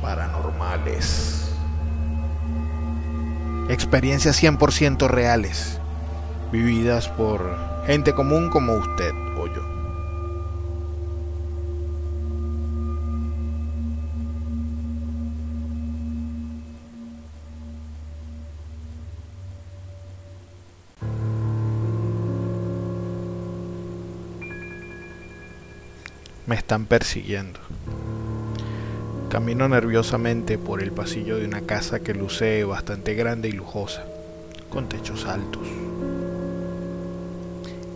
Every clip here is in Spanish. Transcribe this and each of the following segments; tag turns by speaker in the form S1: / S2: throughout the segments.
S1: Paranormales. Experiencias 100% reales, vividas por gente común como usted o yo. Me están persiguiendo. Camino nerviosamente por el pasillo de una casa que luce bastante grande y lujosa, con techos altos.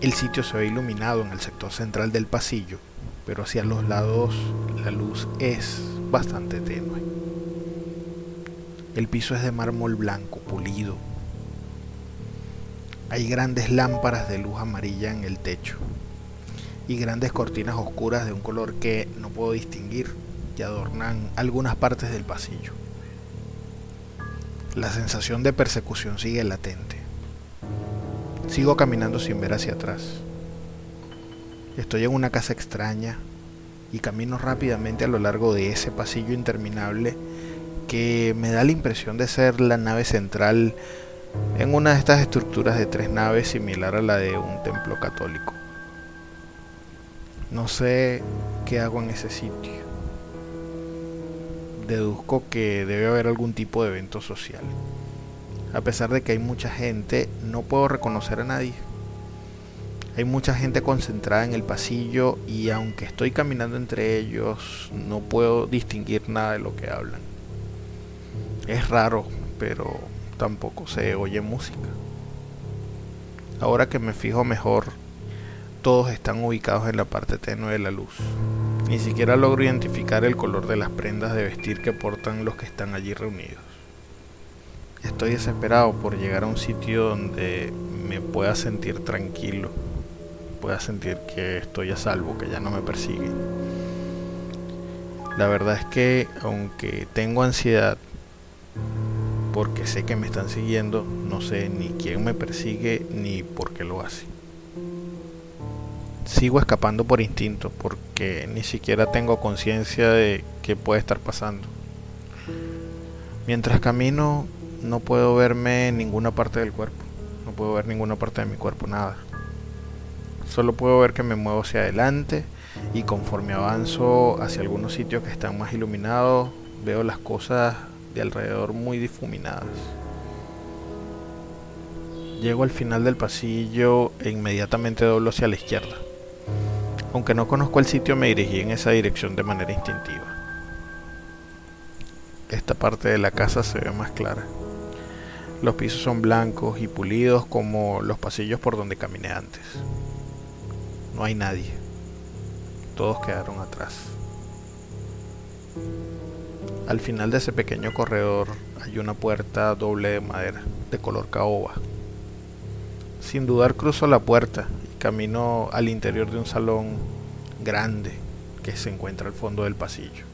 S1: El sitio se ve iluminado en el sector central del pasillo, pero hacia los lados la luz es bastante tenue. El piso es de mármol blanco, pulido. Hay grandes lámparas de luz amarilla en el techo y grandes cortinas oscuras de un color que no puedo distinguir que adornan algunas partes del pasillo. La sensación de persecución sigue latente. Sigo caminando sin ver hacia atrás. Estoy en una casa extraña y camino rápidamente a lo largo de ese pasillo interminable que me da la impresión de ser la nave central en una de estas estructuras de tres naves similar a la de un templo católico. No sé qué hago en ese sitio. Deduzco que debe haber algún tipo de evento social. A pesar de que hay mucha gente, no puedo reconocer a nadie. Hay mucha gente concentrada en el pasillo y aunque estoy caminando entre ellos, no puedo distinguir nada de lo que hablan. Es raro, pero tampoco se oye música. Ahora que me fijo mejor, todos están ubicados en la parte tenue de la luz. Ni siquiera logro identificar el color de las prendas de vestir que portan los que están allí reunidos. Estoy desesperado por llegar a un sitio donde me pueda sentir tranquilo, pueda sentir que estoy a salvo, que ya no me persiguen. La verdad es que aunque tengo ansiedad, porque sé que me están siguiendo, no sé ni quién me persigue ni por qué lo hace. Sigo escapando por instinto porque ni siquiera tengo conciencia de qué puede estar pasando. Mientras camino no puedo verme en ninguna parte del cuerpo, no puedo ver ninguna parte de mi cuerpo, nada. Solo puedo ver que me muevo hacia adelante y conforme avanzo hacia algunos sitios que están más iluminados, veo las cosas de alrededor muy difuminadas. Llego al final del pasillo e inmediatamente doblo hacia la izquierda. Aunque no conozco el sitio, me dirigí en esa dirección de manera instintiva. Esta parte de la casa se ve más clara. Los pisos son blancos y pulidos como los pasillos por donde caminé antes. No hay nadie. Todos quedaron atrás. Al final de ese pequeño corredor hay una puerta doble de madera, de color caoba. Sin dudar cruzo la puerta camino al interior de un salón grande que se encuentra al fondo del pasillo.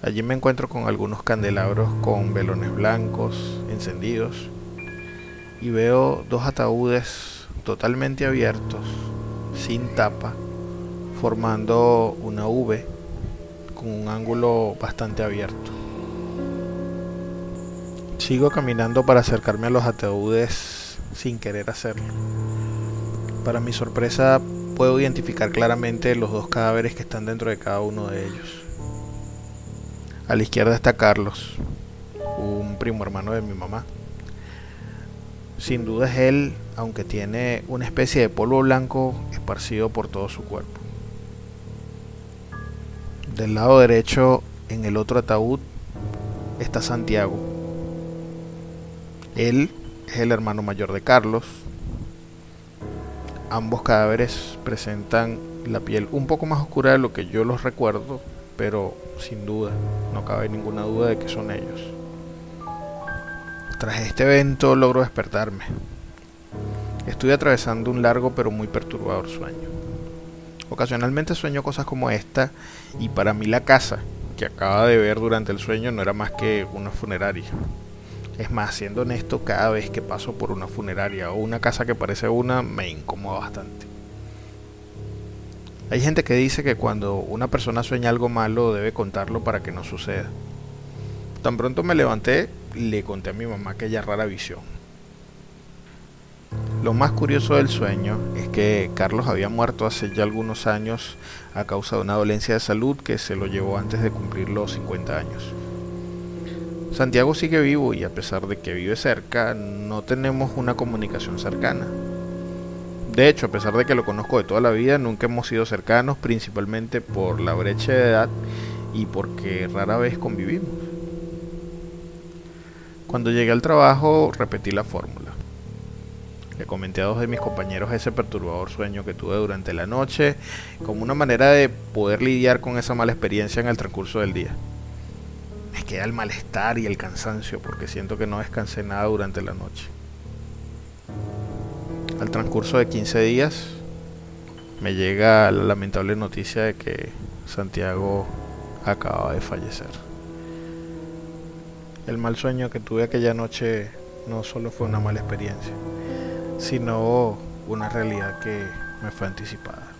S1: Allí me encuentro con algunos candelabros con velones blancos encendidos y veo dos ataúdes totalmente abiertos, sin tapa, formando una V con un ángulo bastante abierto. Sigo caminando para acercarme a los ataúdes sin querer hacerlo. Para mi sorpresa puedo identificar claramente los dos cadáveres que están dentro de cada uno de ellos. A la izquierda está Carlos, un primo hermano de mi mamá. Sin duda es él, aunque tiene una especie de polvo blanco esparcido por todo su cuerpo. Del lado derecho, en el otro ataúd, está Santiago. Él es el hermano mayor de Carlos. Ambos cadáveres presentan la piel un poco más oscura de lo que yo los recuerdo, pero sin duda, no cabe ninguna duda de que son ellos. Tras este evento logro despertarme. Estoy atravesando un largo pero muy perturbador sueño. Ocasionalmente sueño cosas como esta y para mí la casa que acaba de ver durante el sueño no era más que una funeraria. Es más, siendo honesto, cada vez que paso por una funeraria o una casa que parece una, me incomoda bastante. Hay gente que dice que cuando una persona sueña algo malo debe contarlo para que no suceda. Tan pronto me levanté, le conté a mi mamá aquella rara visión. Lo más curioso del sueño es que Carlos había muerto hace ya algunos años a causa de una dolencia de salud que se lo llevó antes de cumplir los 50 años. Santiago sigue vivo y a pesar de que vive cerca, no tenemos una comunicación cercana. De hecho, a pesar de que lo conozco de toda la vida, nunca hemos sido cercanos, principalmente por la brecha de edad y porque rara vez convivimos. Cuando llegué al trabajo repetí la fórmula. Le comenté a dos de mis compañeros ese perturbador sueño que tuve durante la noche como una manera de poder lidiar con esa mala experiencia en el transcurso del día. Queda el malestar y el cansancio porque siento que no descansé nada durante la noche. Al transcurso de 15 días me llega la lamentable noticia de que Santiago acaba de fallecer. El mal sueño que tuve aquella noche no solo fue una mala experiencia, sino una realidad que me fue anticipada.